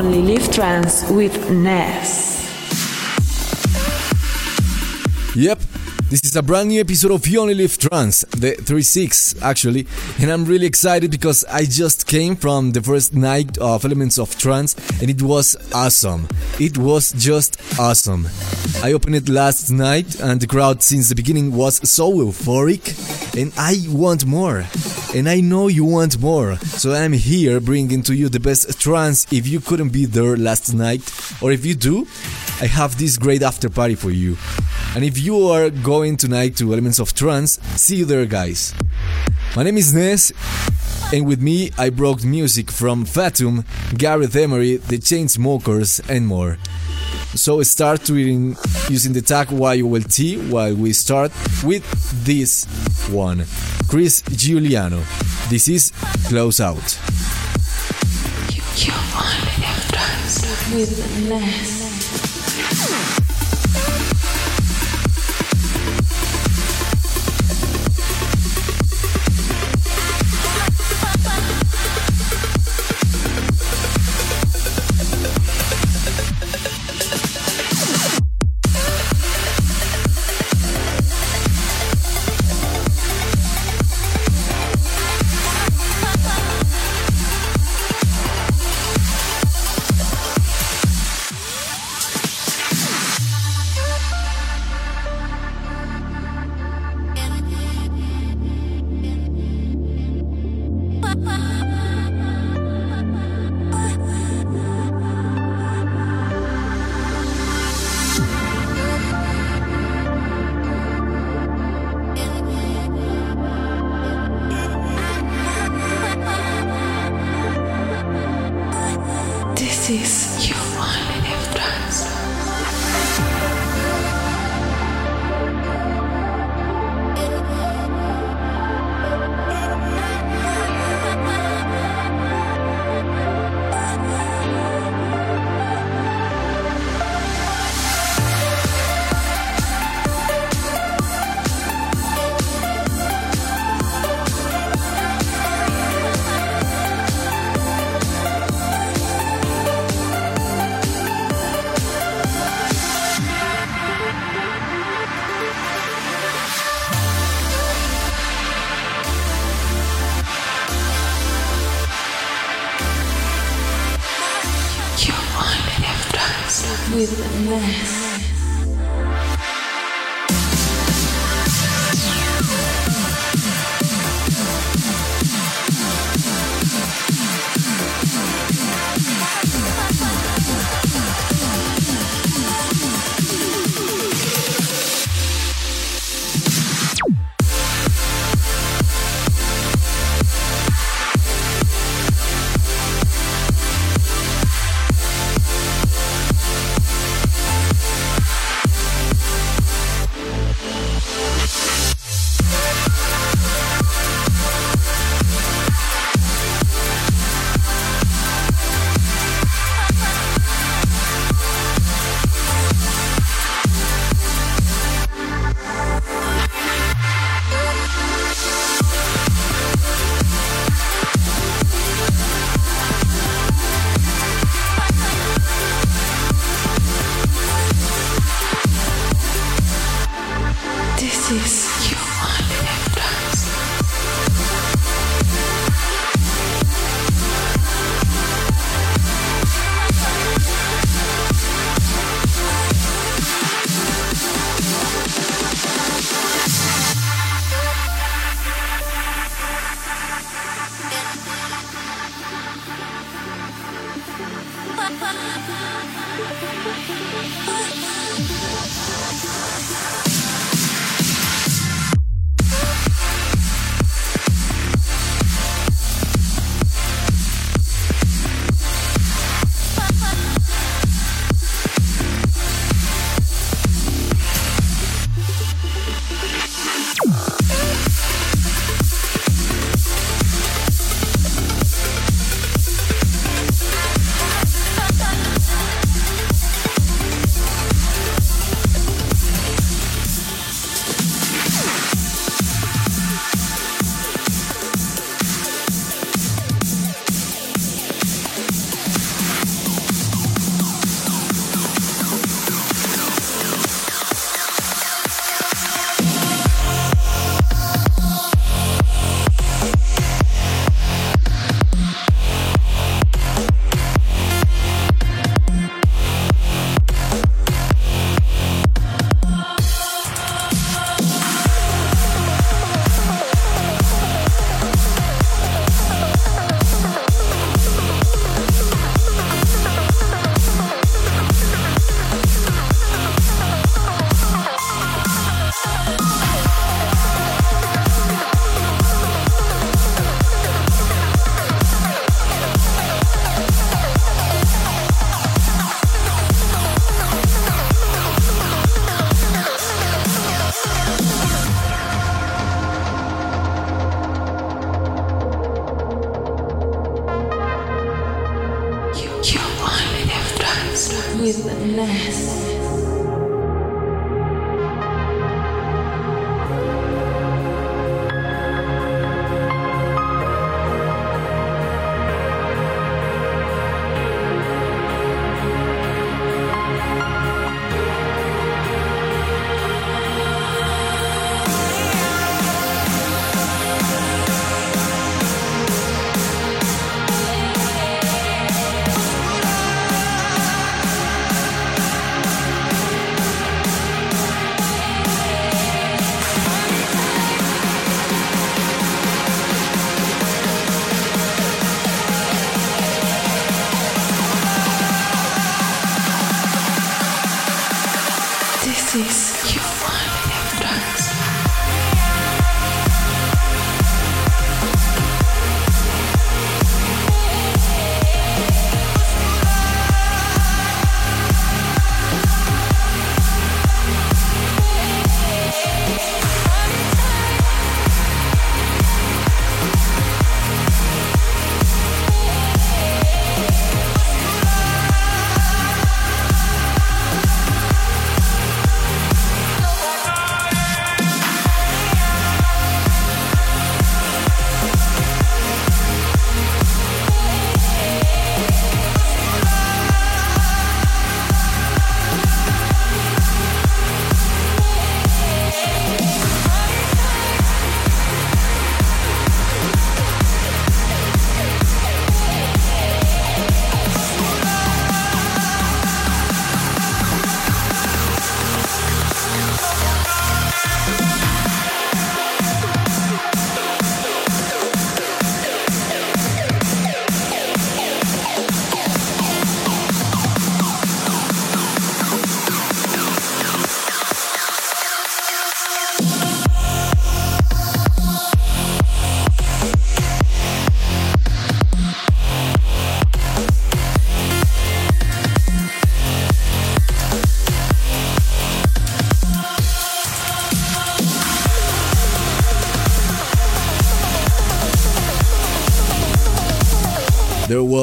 Only Live Trance with Ness. Yep, this is a brand new episode of You Only Live Trance, the 36 actually, and I'm really excited because I just came from the first night of Elements of Trance and it was awesome. It was just awesome. I opened it last night and the crowd since the beginning was so euphoric and I want more. And I know you want more. So I'm here bringing to you the best trance if you couldn't be there last night or if you do, I have this great after party for you. And if you are going tonight to Elements of Trance, see you there guys. My name is Ness and with me I brought music from Fatum, Gareth Emery, The Chainsmokers and more. So start tweeting using the tag YOLT while we start with this one. Chris Giuliano. This is Close Out. You only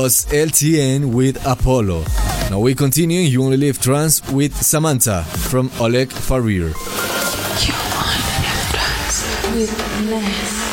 was LTN with Apollo. Now we continue You Only Live Trance with Samantha from Oleg Farir. You only trust with less.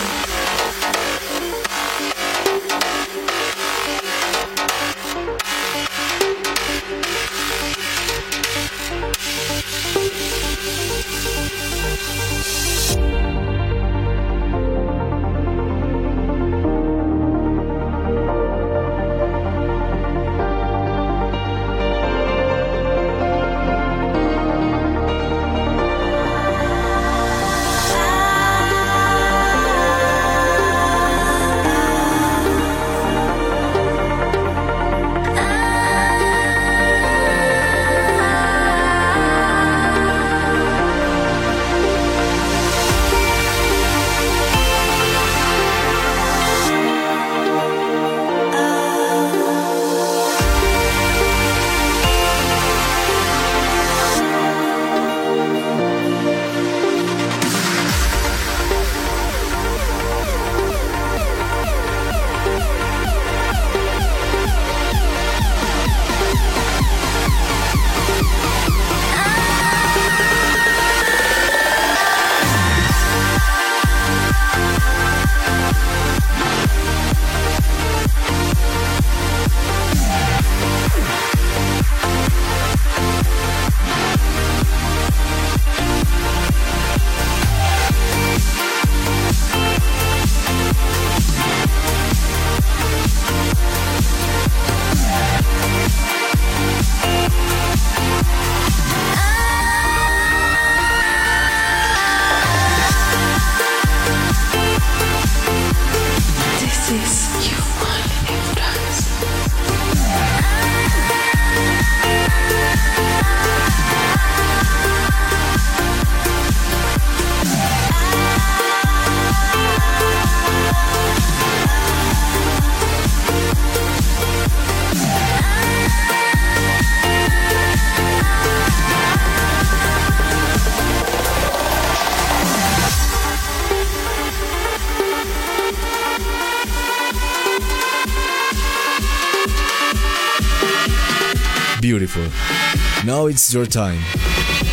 It's your time.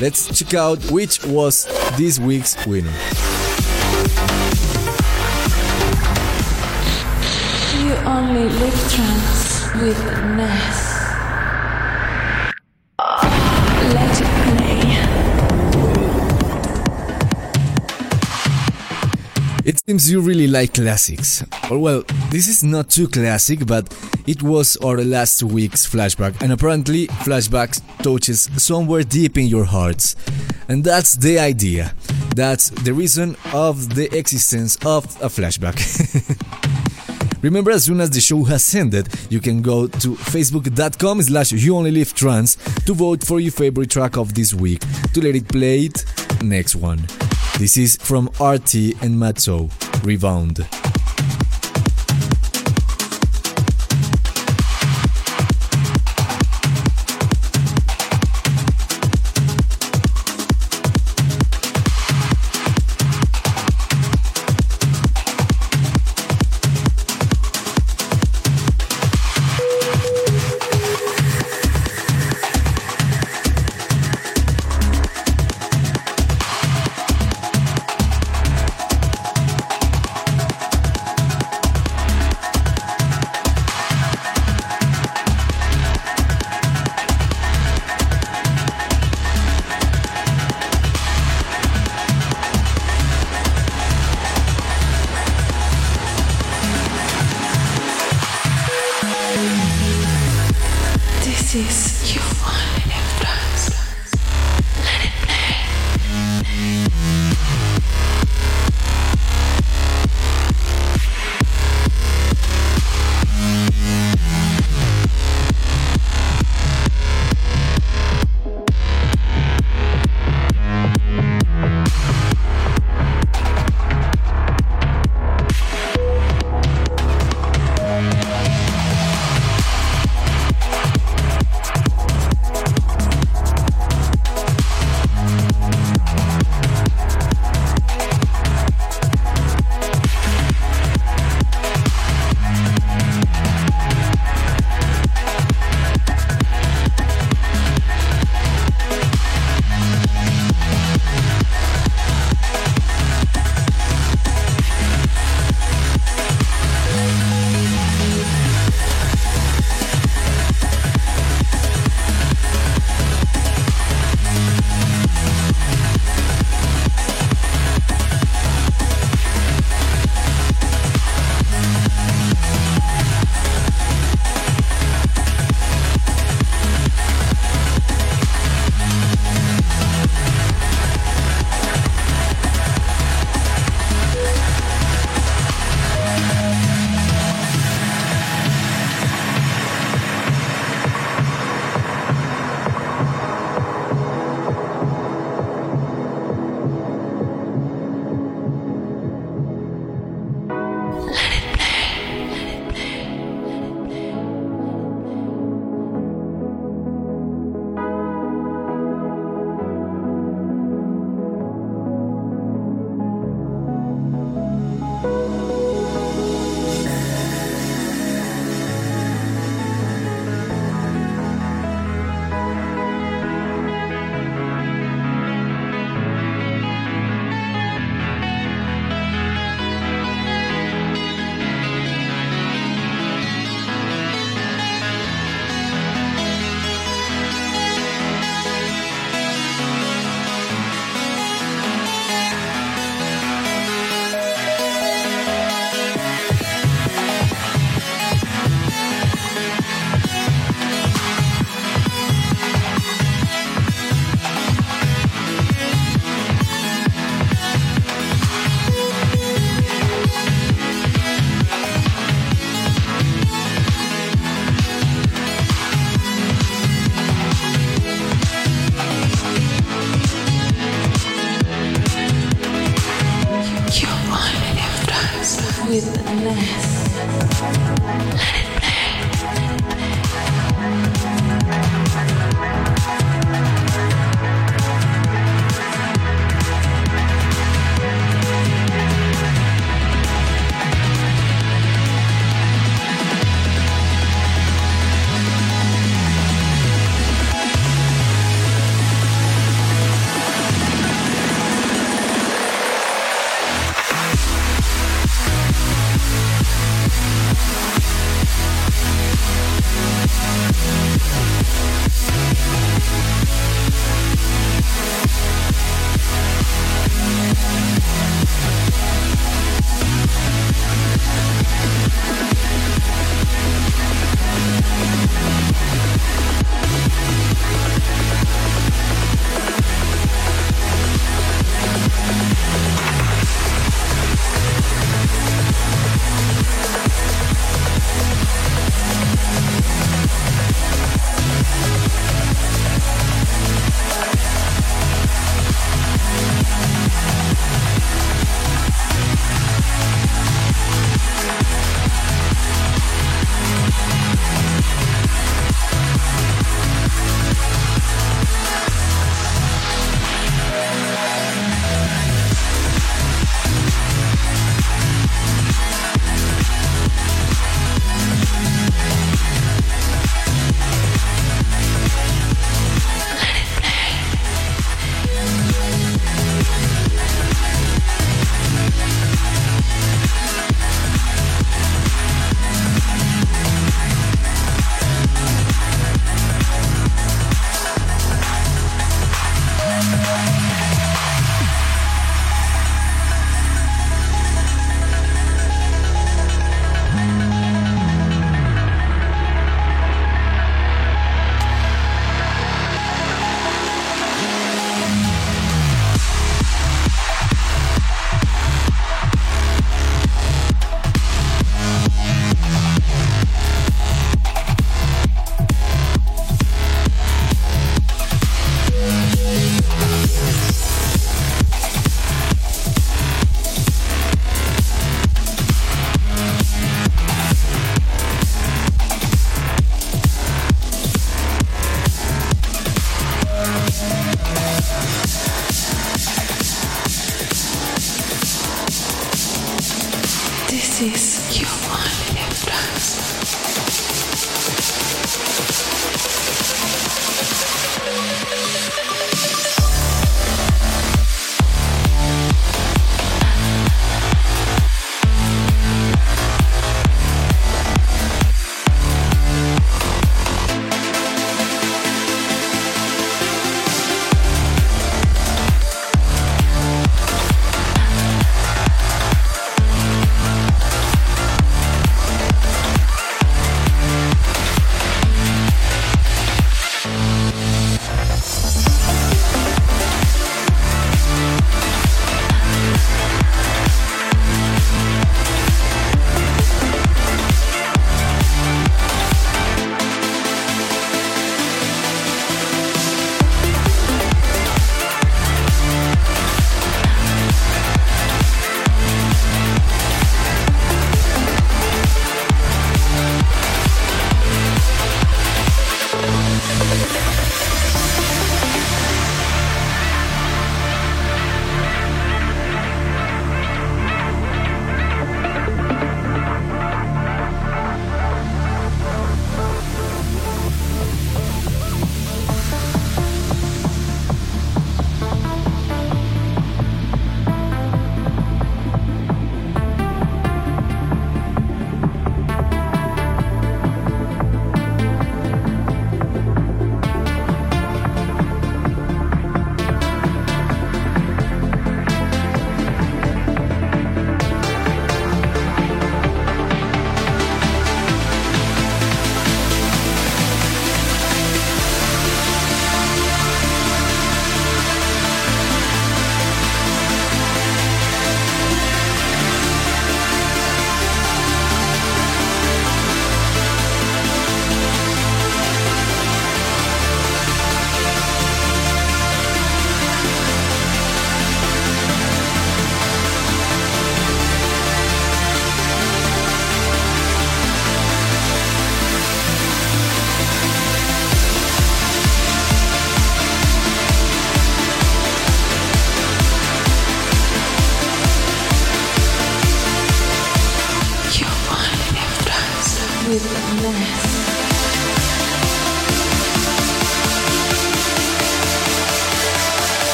Let's check out which was this week's winner. You only live trance with Ness. It seems you really like classics. Or well, this is not too classic, but it was our last week's flashback, and apparently flashbacks touches somewhere deep in your hearts. And that's the idea. That's the reason of the existence of a flashback. Remember, as soon as the show has ended, you can go to facebook.com slash you only live trans to vote for your favorite track of this week to let it play it next one. This is from RT and Matzo, Rebound.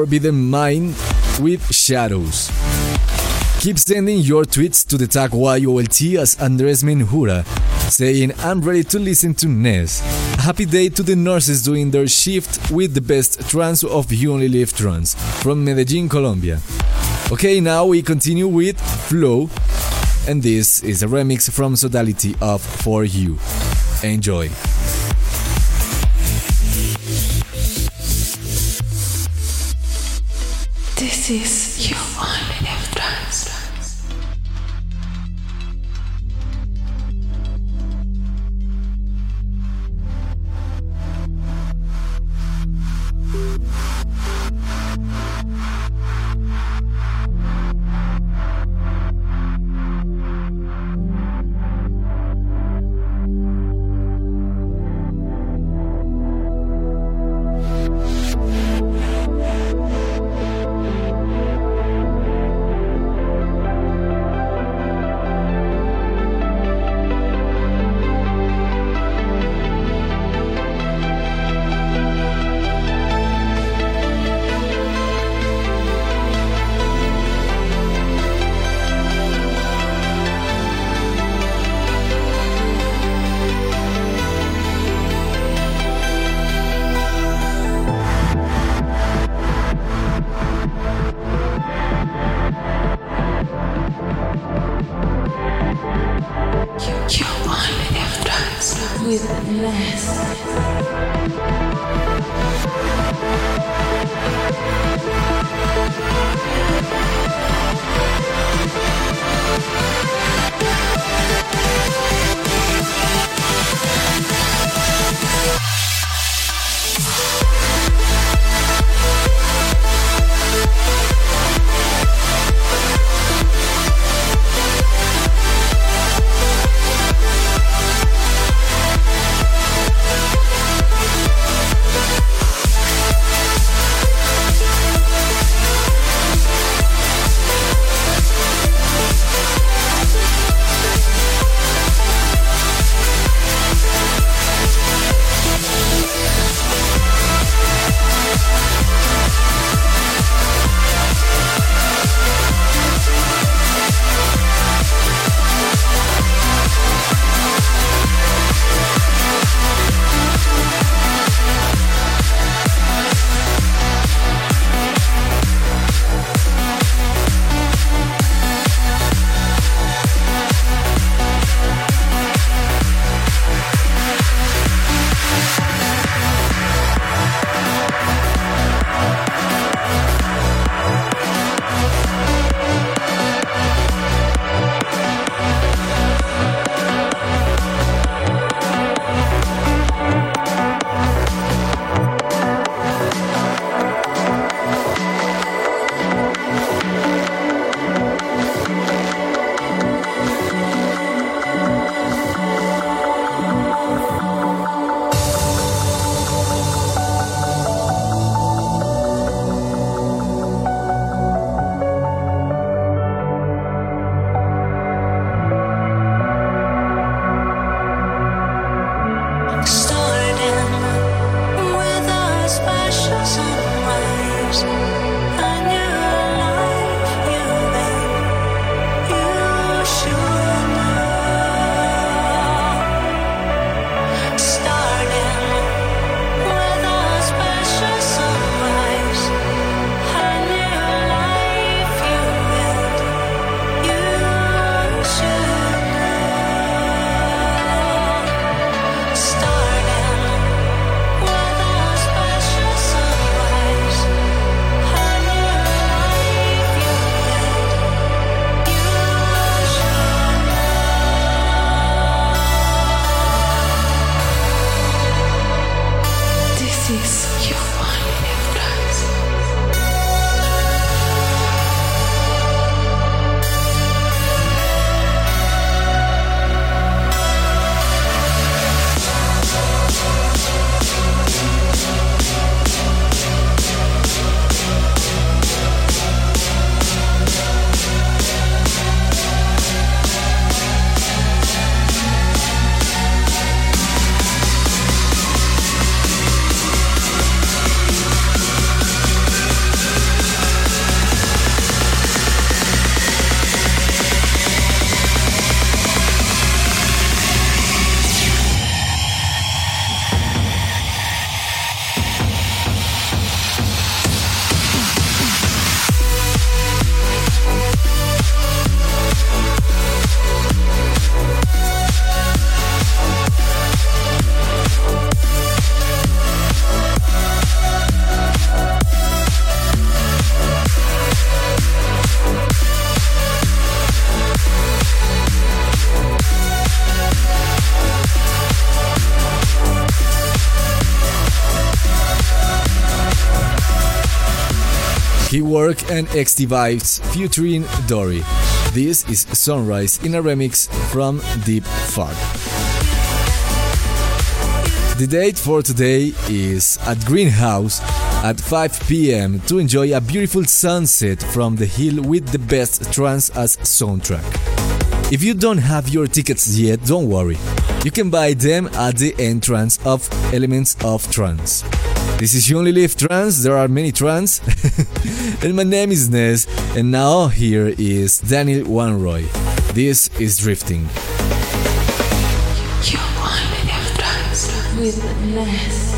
Forbidden Mind with Shadows. Keep sending your tweets to the tag YOLT as Andres Menjura, saying, I'm ready to listen to Ness. Happy day to the nurses doing their shift with the best trance of You Only Live Trance from Medellin, Colombia. Okay, now we continue with Flow, and this is a remix from Sodality of For You. Enjoy. This is you only live and XT Vibes featuring Dory. This is Sunrise in a remix from Deep Fog. The date for today is at Greenhouse at 5 pm to enjoy a beautiful sunset from the hill with the best trance as soundtrack. If you don't have your tickets yet, don't worry. You can buy them at the entrance of Elements of Trance. This is You Only Live Trance, there are many trans. and my name is Ness, and now here is Daniel Wanrooy. This is Drifting. You only live trance with Ness.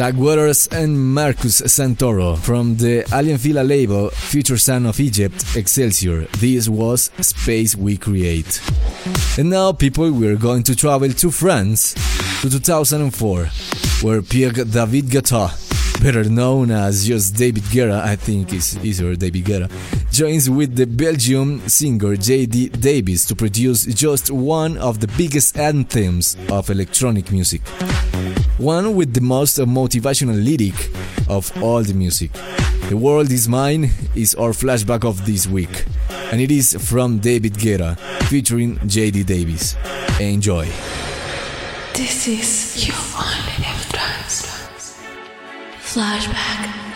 Zach Waters and Marcus Santoro from the Aly & Fila label Future Sound of Egypt Excelsior. This was Space We Create. And now, people, we're going to travel to France to 2004, where Pierre David Guetta, better known as just David Guetta, I think is easier David Guetta, joins with the Belgium singer JD Davis to produce just one of the biggest anthems of electronic music one with the most motivational lyric of all the music. The World Is Mine is our flashback of this week, and it is from David Guetta featuring JD Davis. Enjoy. This is your influence. Flashback.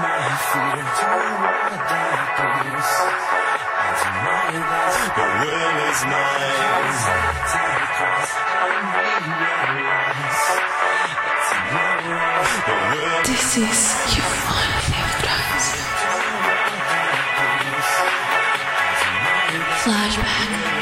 My fear a darkness. The world is mine. The world This is your only trance. Flashback.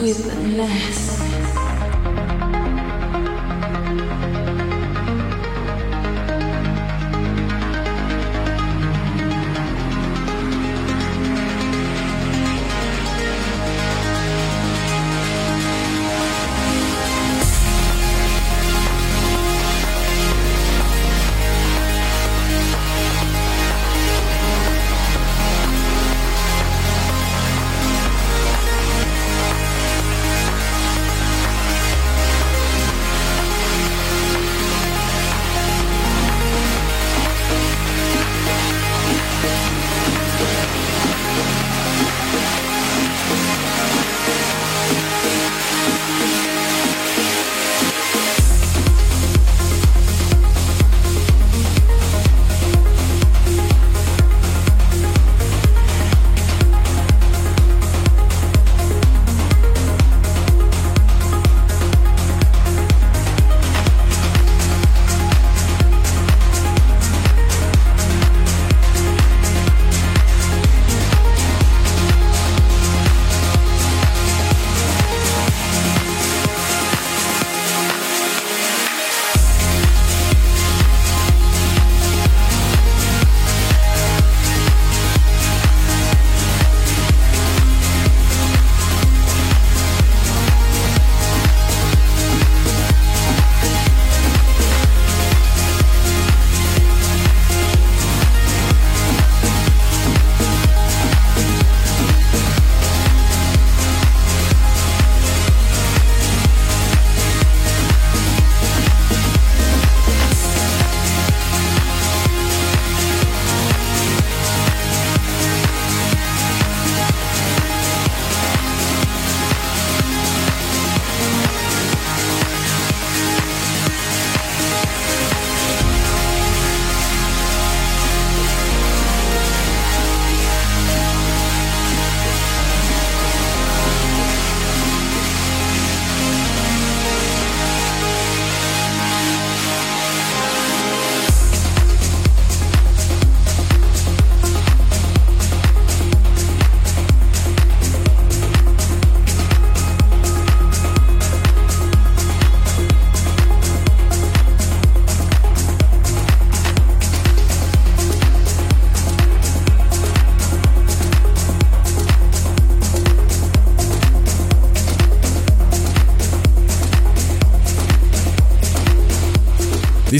With less.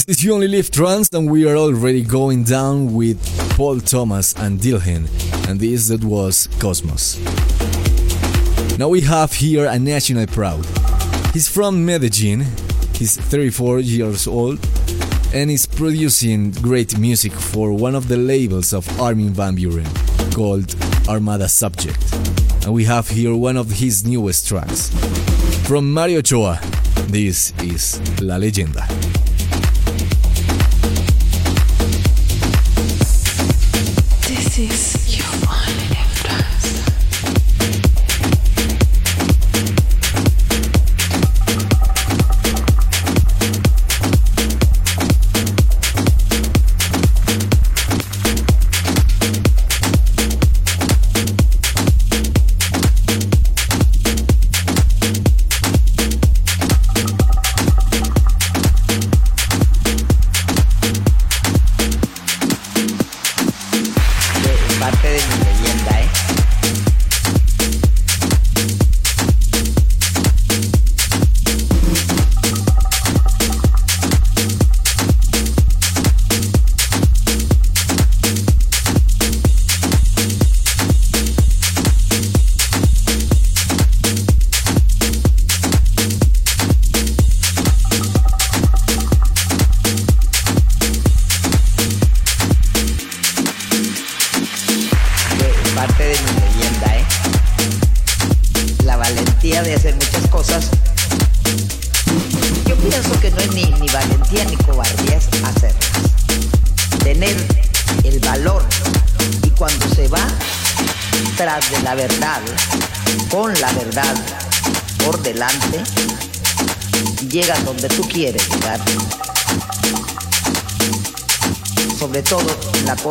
Is You Only Live Trance, and we are already going down with Paul Thomas and Dilhen, and this that was Cosmos. Now we have here a national proud. He's from Medellin, he's 34 years old, and is producing great music for one of the labels of Armin van Buuren called Armada Subjekt. And we have here one of his newest tracks. From Mario Ochoa, this is La Leyenda.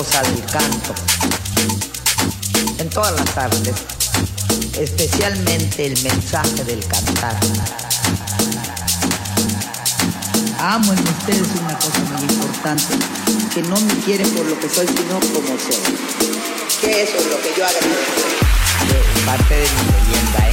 Cosa del canto en todas las artes, especialmente el mensaje del cantar. Amo en ustedes una cosa muy importante, que no me quieren por lo que soy, sino como soy. Que eso es lo que yo agradezco. De parte de mi leyenda,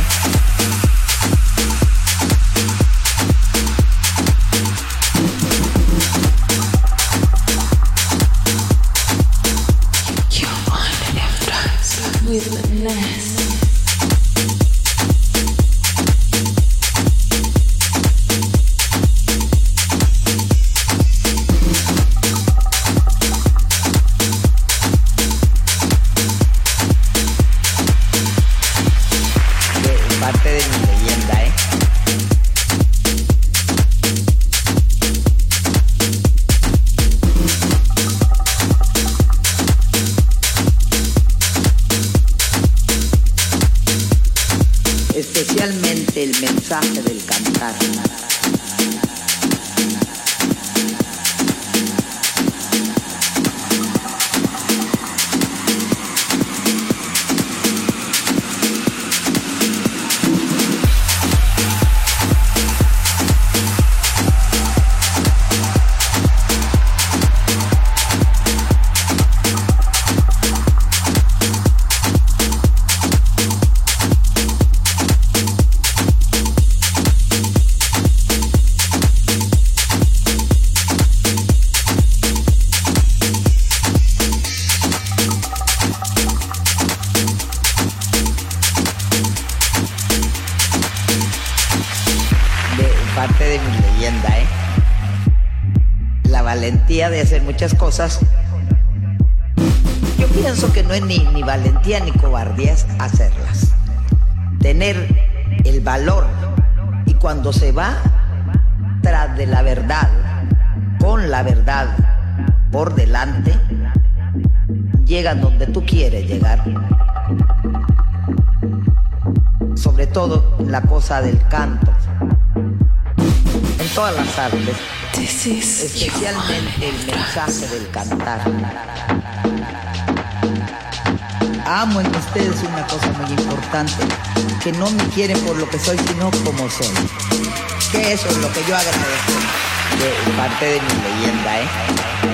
cosas. Yo pienso que no es ni, ni valentía ni cobardía es hacerlas. Tener el valor y cuando se va tras de la verdad, con la verdad por delante, llegan donde tú quieres llegar sobre todo la cosa del canto, en todas las artes, especialmente el mensaje del cantar. Amo en ustedes una cosa muy importante, que no me quieren por lo que soy, sino como soy. Que eso es lo que yo agradezco de parte de mi leyenda, ¿eh?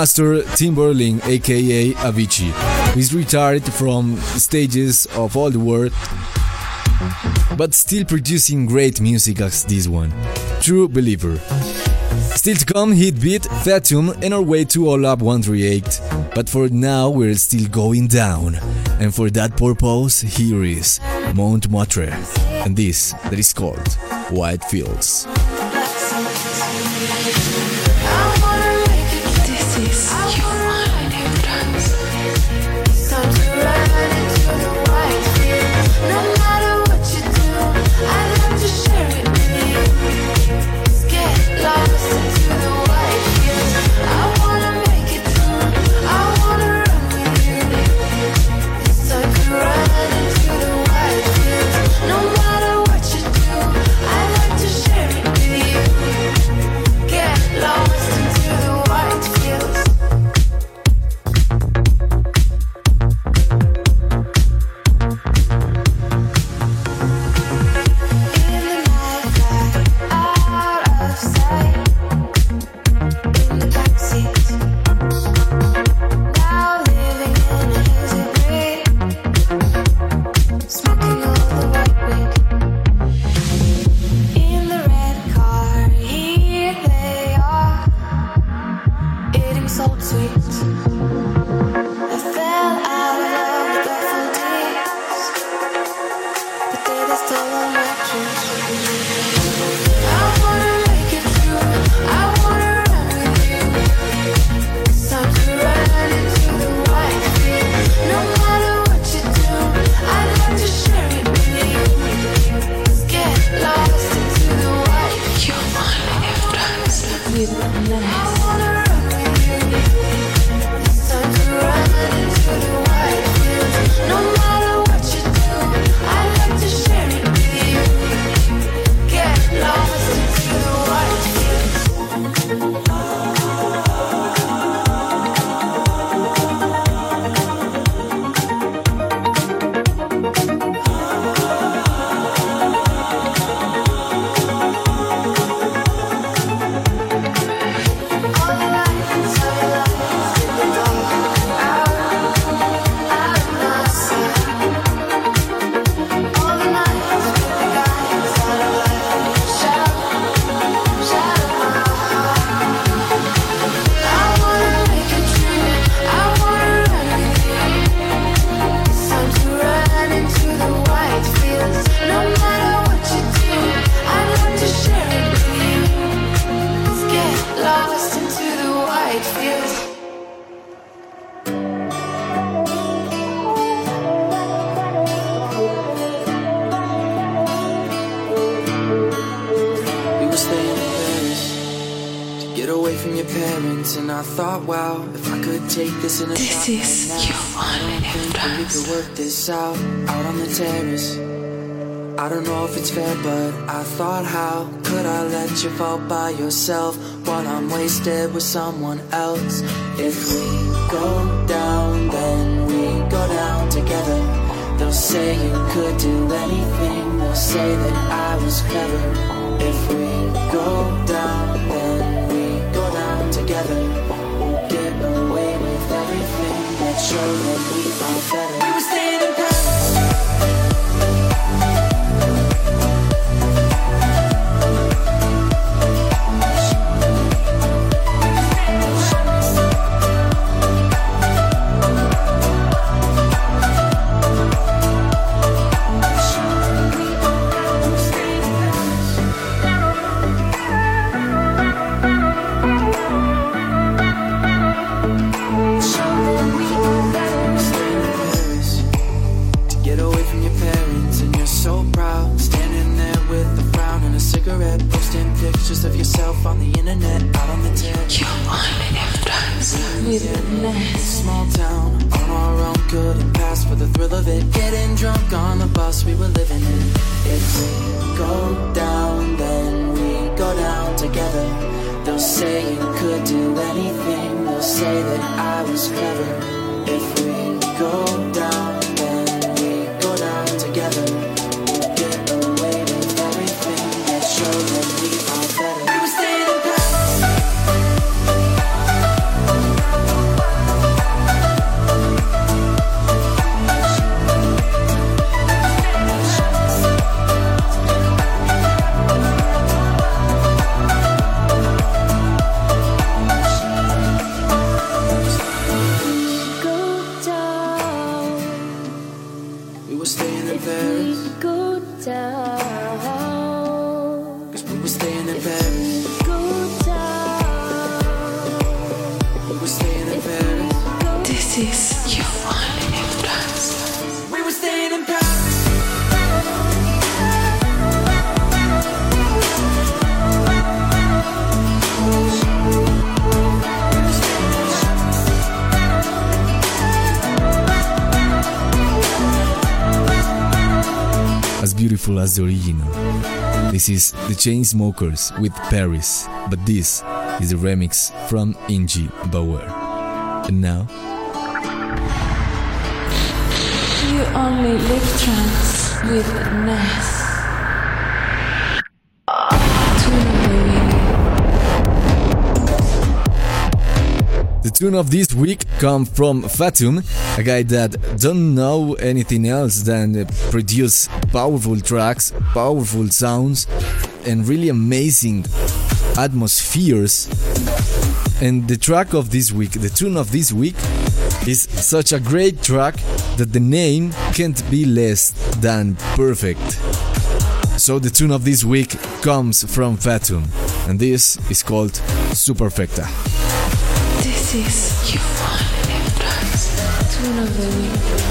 master Tim Bergling, aka Avicii, is retired from stages of all the world, but still producing great music as this one. True believer. Still to come, Heatbeat Fatum and our way to All Up 138. But for now, we're still going down. And for that purpose, here is Montmartre. And this that is called White Fields. Take this in a This is right now, you I don't only think live we could work this out, out on the terrace. I don't know if it's fair, but I thought, how could I let you fall by yourself while I'm wasted with someone else? If we go down, then we go down together. They'll say you could do anything, they'll say that I was clever. If we go down, then we go down together. Show that we are better. With. Small town on our own, couldn't pass for the thrill of it. Getting drunk on the bus we were living in. If we go down, then we go down together. They'll say you could do anything. They'll say that I was clever. If we go down, is the Chainsmokers with Paris, but this is a remix from Ingie Bauer. And now, You only live trance with Ness. The tune of this week comes from Fatum, a guy that don't know anything else than produce powerful tracks, powerful sounds, and really amazing atmospheres. And the track of this week, the tune of this week, is such a great track that the name can't be less than perfect. So the tune of this week comes from Fatum, and this is called Superfecta. This is you only live trance. Tune of the week.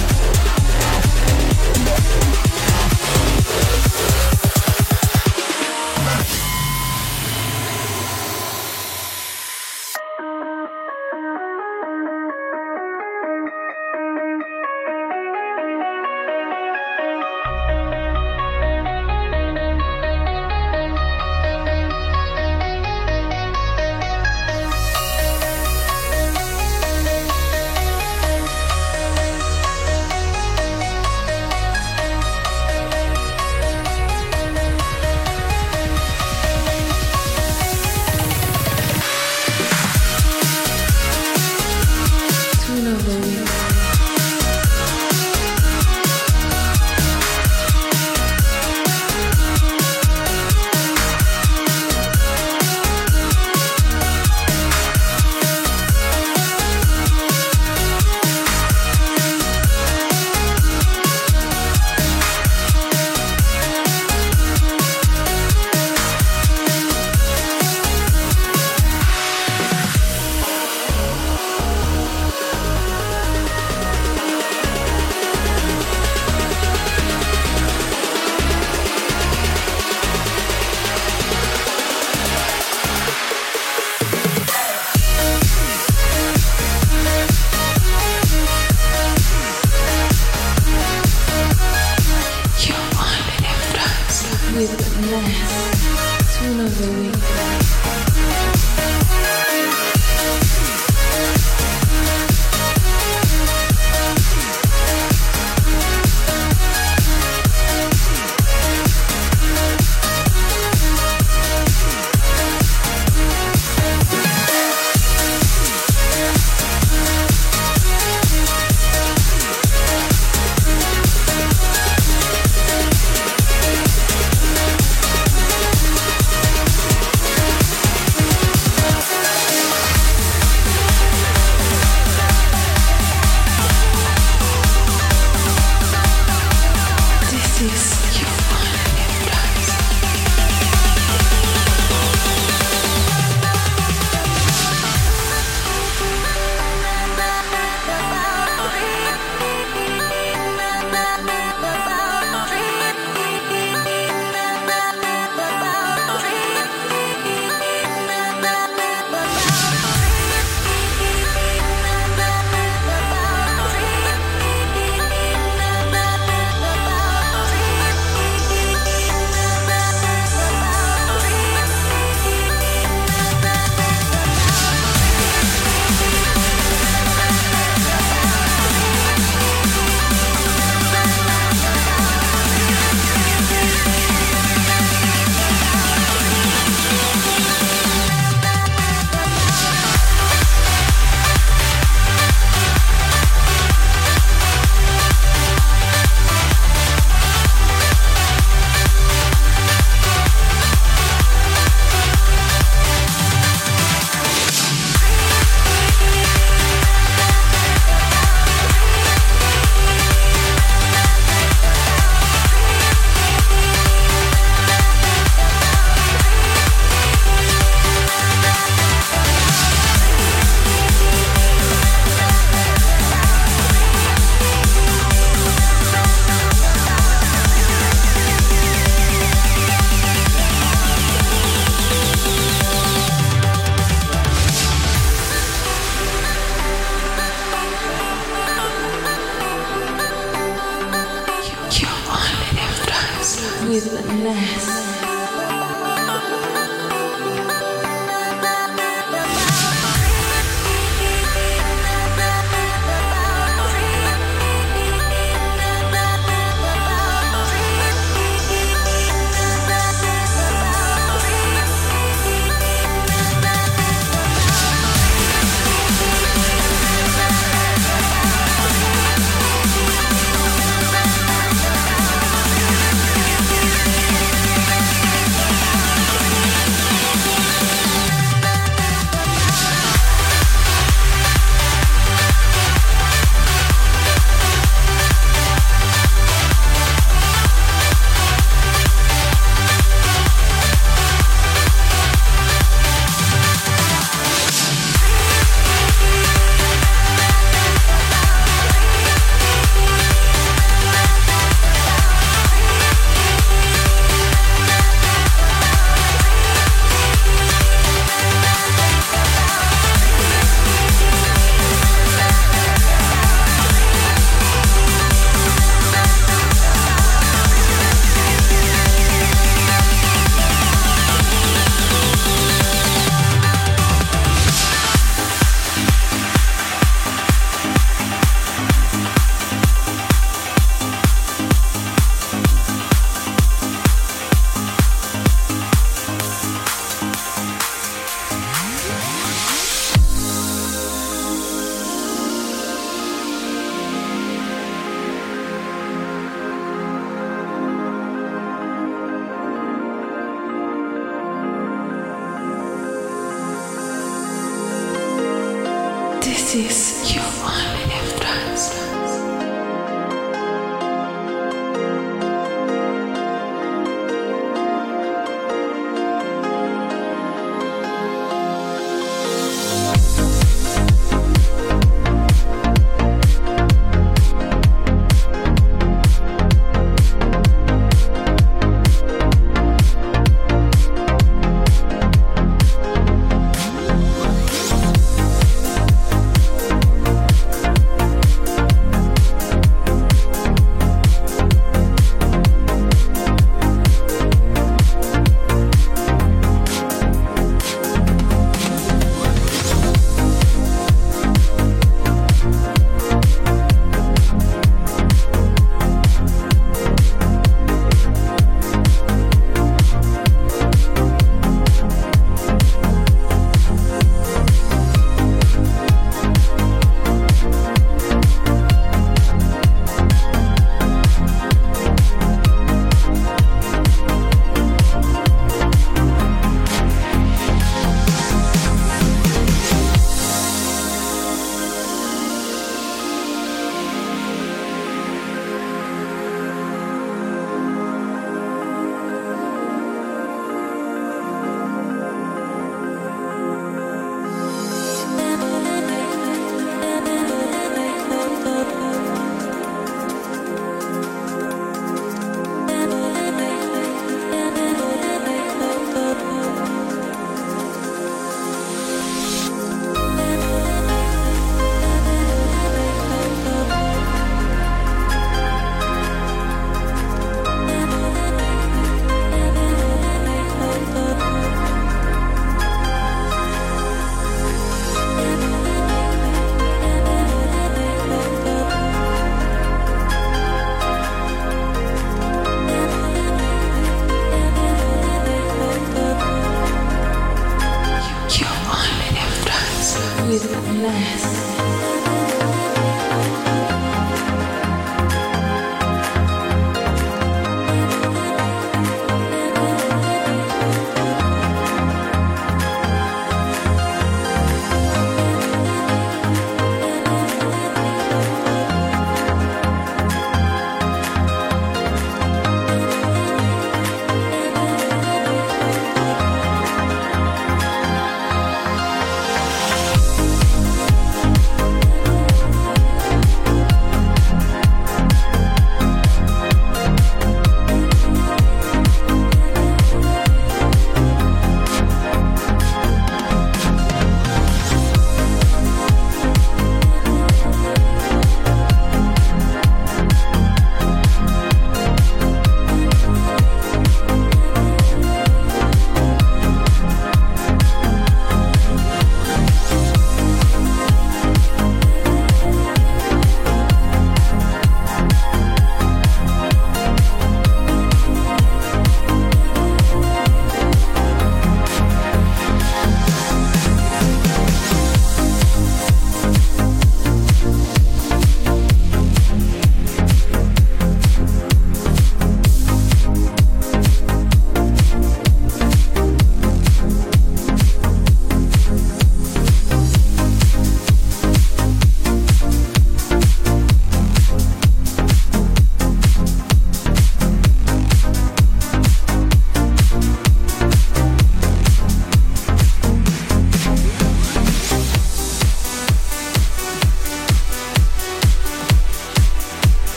last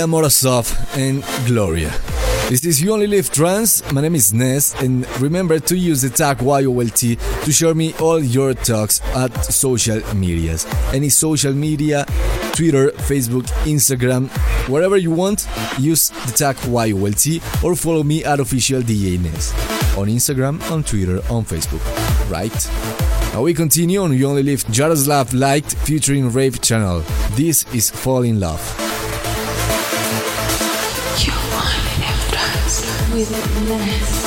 Ilya Morozov and Gloria. This is You Only Live Trance. My name is Ness, and remember to use the tag YOLT to share me all your talks at social medias. Any social media, Twitter, Facebook, Instagram, wherever you want, use the tag YOLT or follow me at official DJ Ness on Instagram, on Twitter, on Facebook. Right? Now we continue on You Only Live Jaroslav Light featuring Rave Channel. This is Fall in Love. With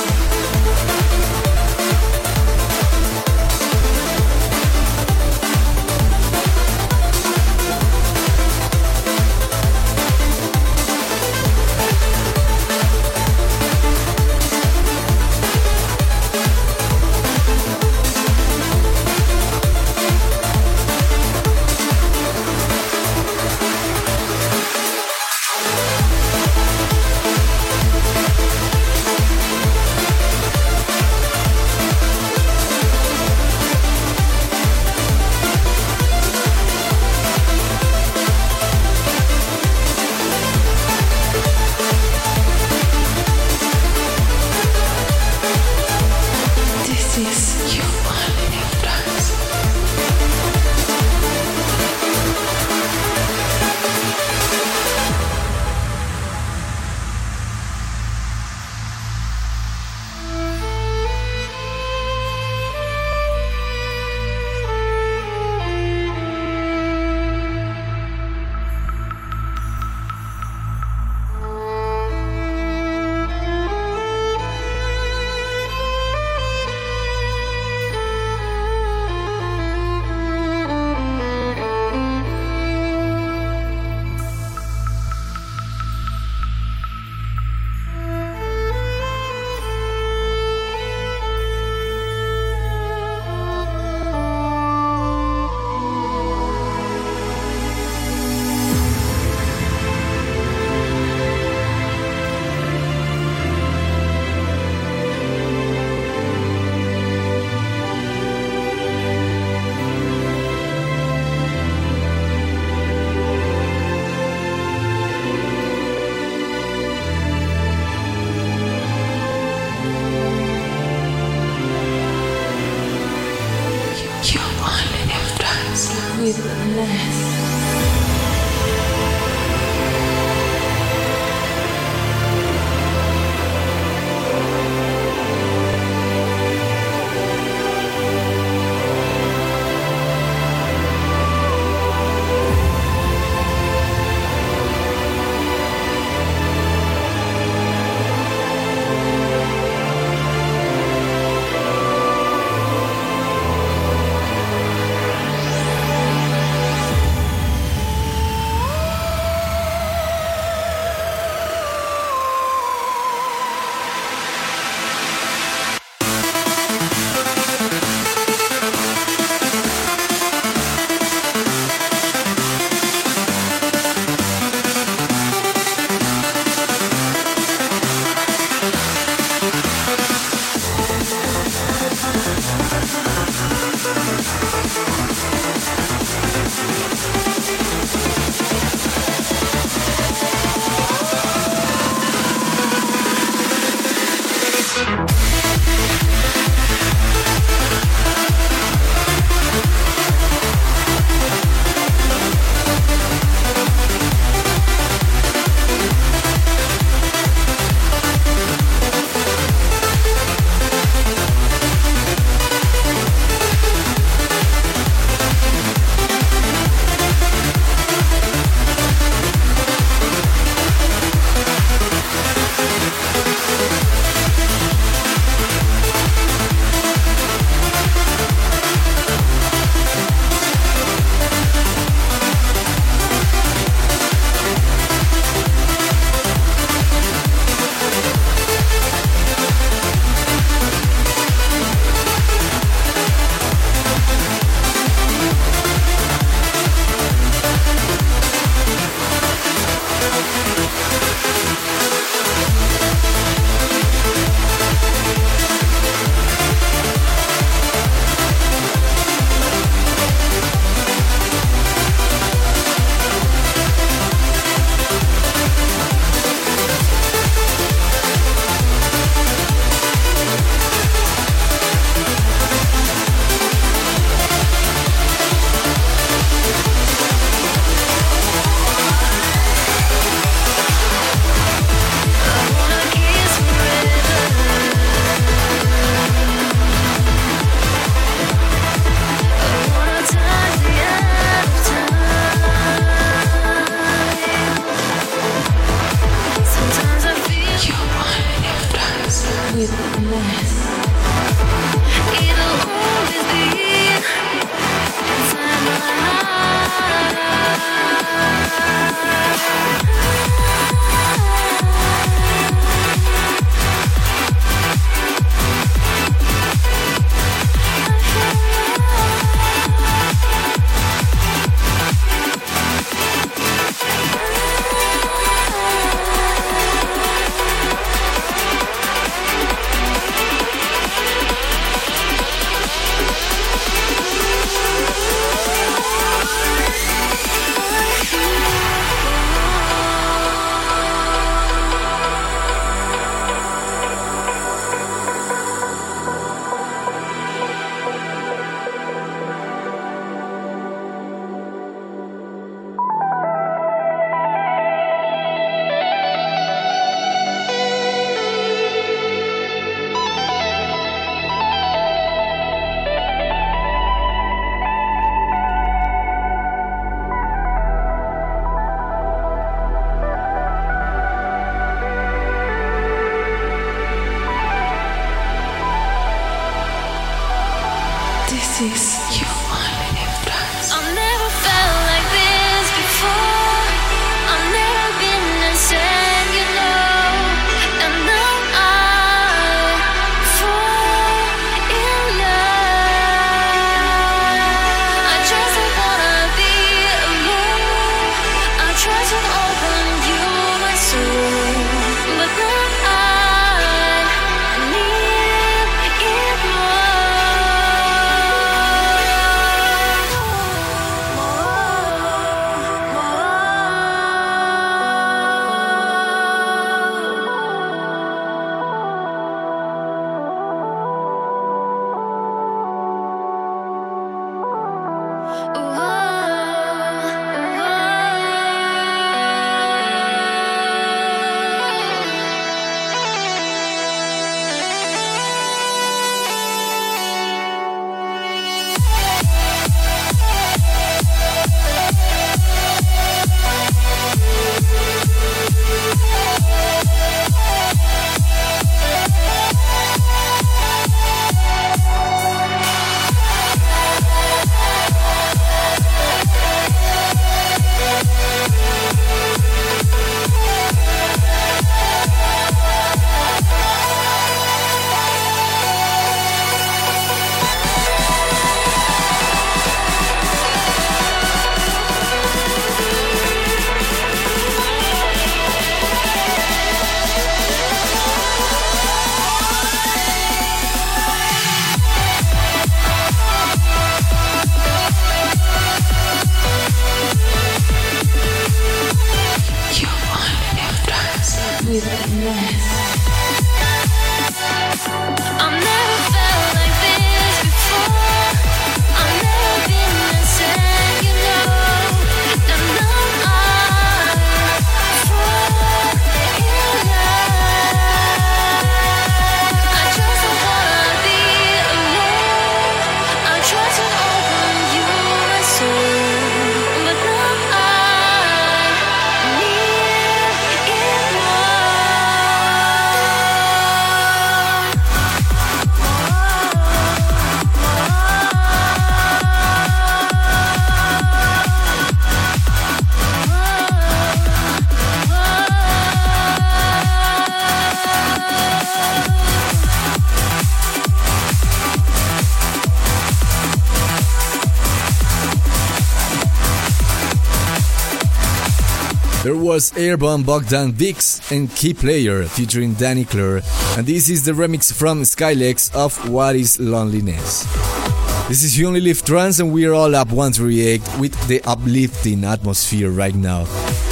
was Airborne Bogdan Vix and Key Player featuring Danny Claire, and this is the remix from Skylex of What is Loneliness. This is You Only Live Trance, and we are all up 138 with the uplifting atmosphere right now.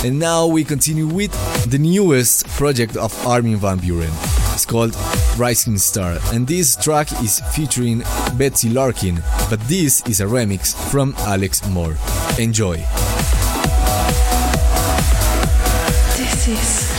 And now we continue with the newest project of Armin van Buuren. It's called Rising Star, and this track is featuring Betsy Larkin, but this is a remix from Alex Moore. Enjoy. This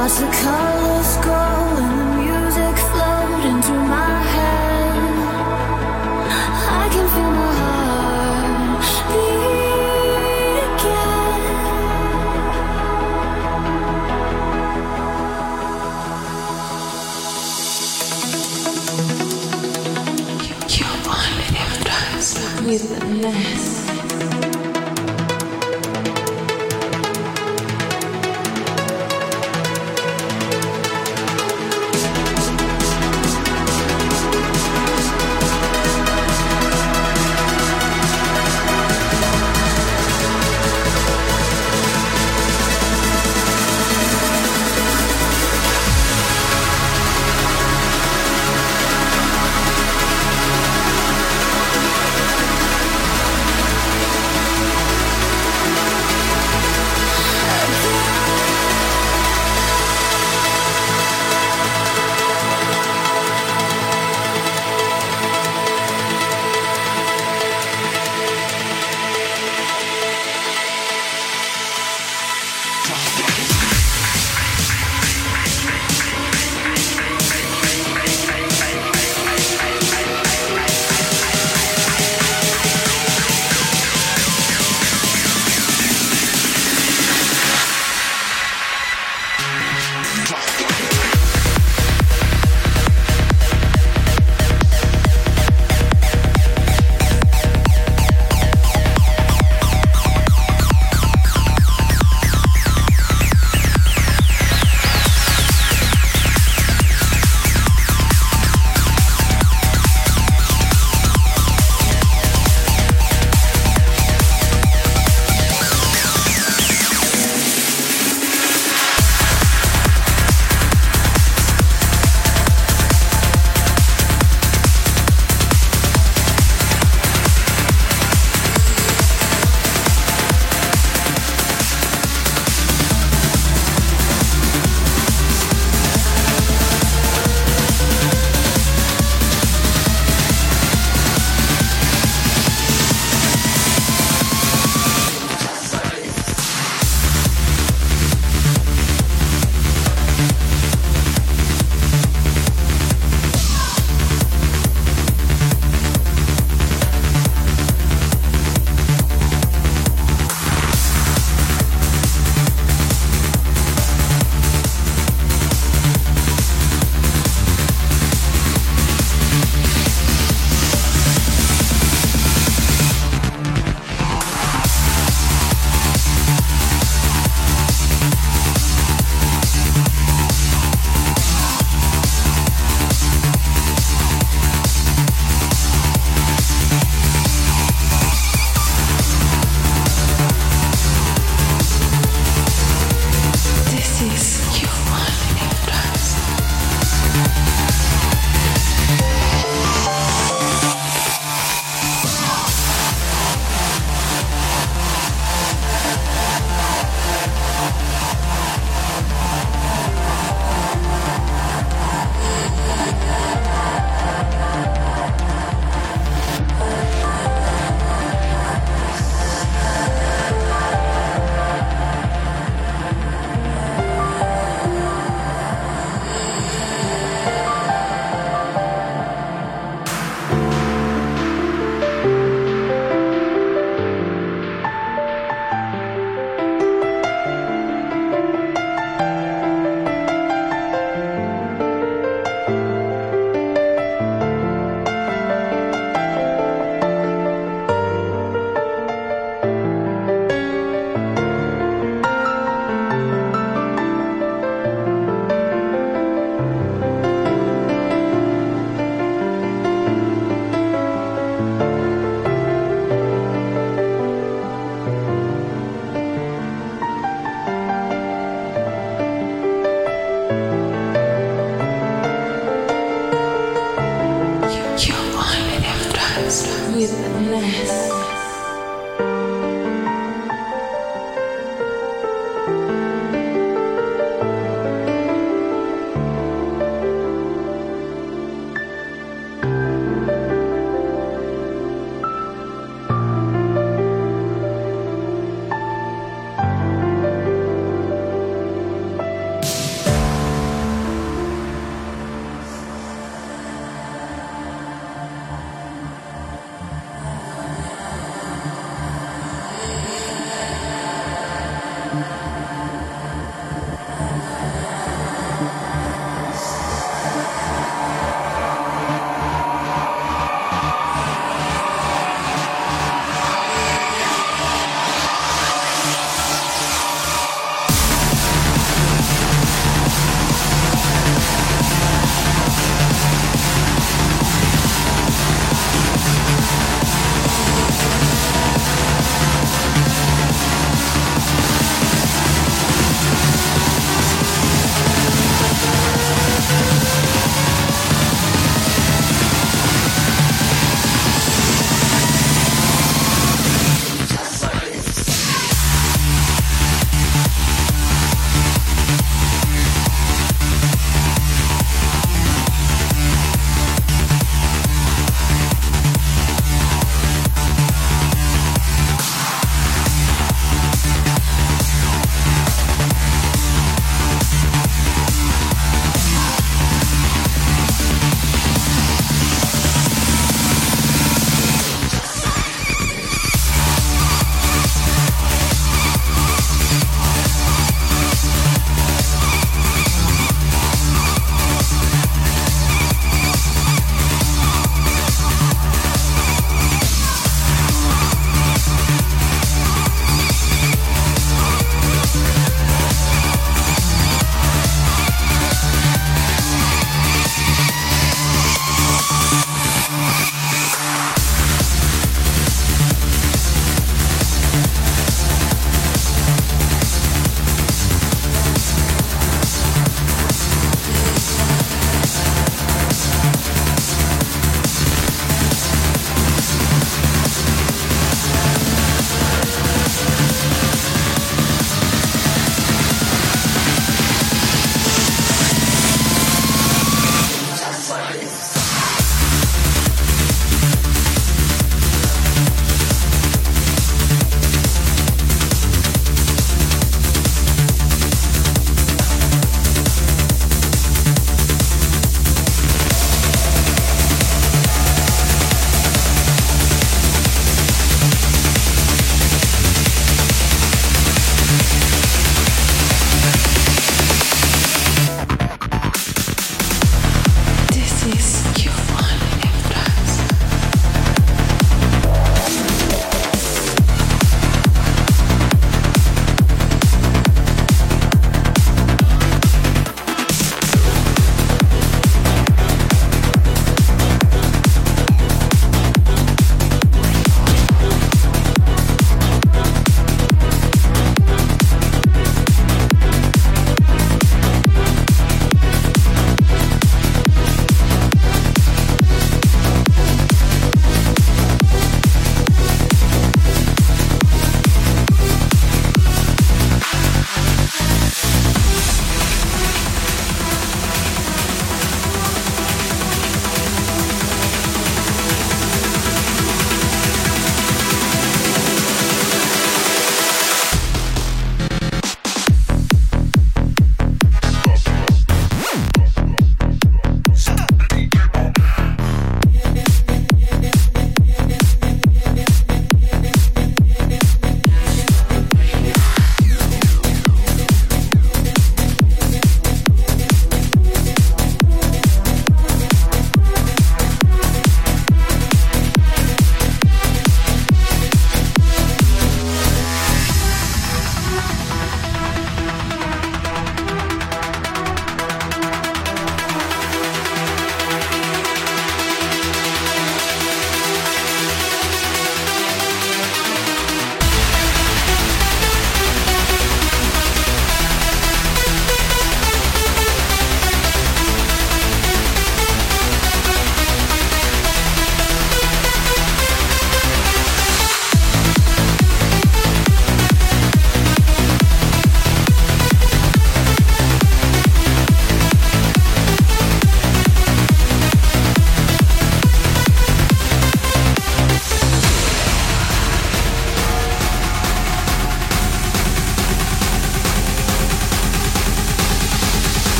Watch the colors grow and the music float into my head. I can feel my heart beat again. You only live twice with the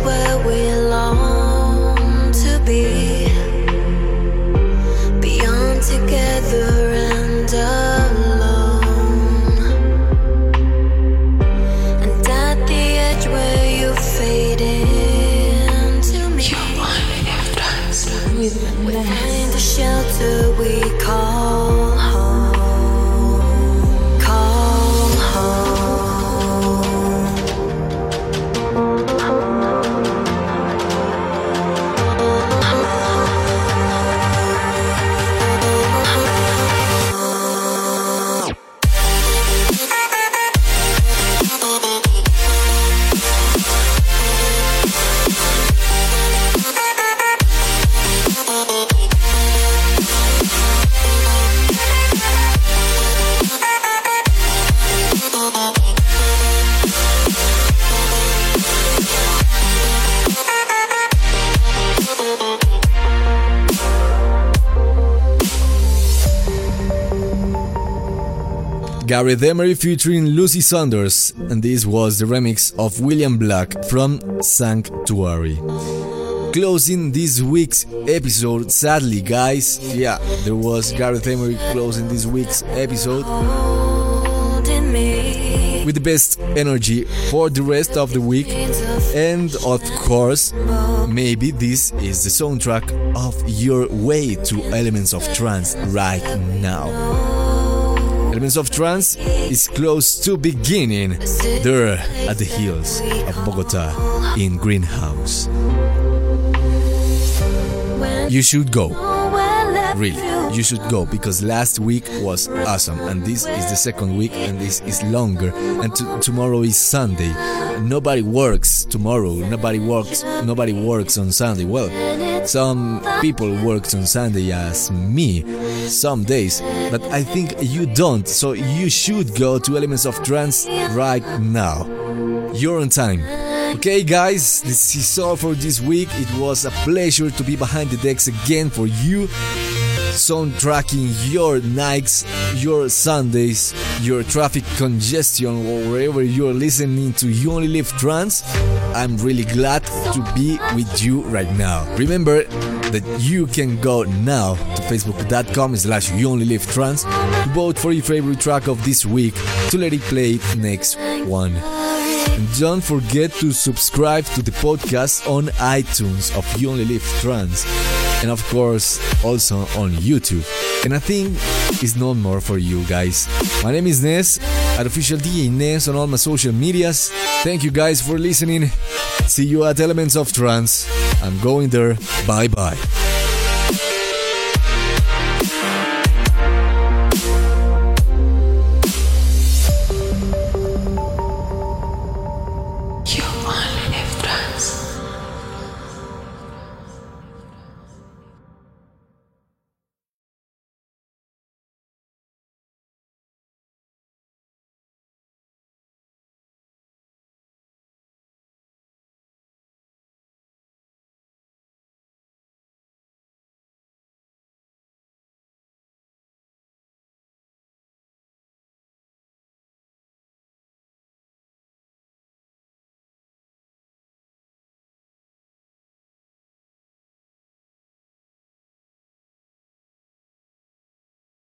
where we belong. Gareth Emery featuring Lucy Saunders, and this was the remix of William Black from Sanctuary. Closing this week's episode, sadly, guys, yeah, there was Gareth Emery closing this week's episode with the best energy for the rest of the week. And of course, maybe this is the soundtrack of your way to Elements of Trance right now. Elements of Trance is close to beginning there at the hills of Bogota in Greenhouse. You should go. Really, you should go because last week was awesome, and this is the second week, and this is longer. And t- tomorrow is Sunday. Nobody works tomorrow. Nobody works. Nobody works on Sunday. Well, some people works on Sunday as me, some days, but I think you don't. So you should go to Elements of Trance right now. You're on time. Okay, guys, this is all for this week. It was a pleasure to be behind the decks again for you. Soundtracking your nights, your Sundays, your traffic congestion, or wherever you're listening to You Only Live Trance. I'm really glad to be with you right now. Remember that you can go now to facebook.com slash you only live trance to vote for your favorite track of this week to let it play next one. And don't forget to subscribe to the podcast on iTunes of You Only Live Trance. And of course, also on YouTube. And I think it's no more for you guys. My name is Ness, at official DJ Ness on all my social medias. Thank you guys for listening. See you at Elements of Trance. I'm going there. Bye bye.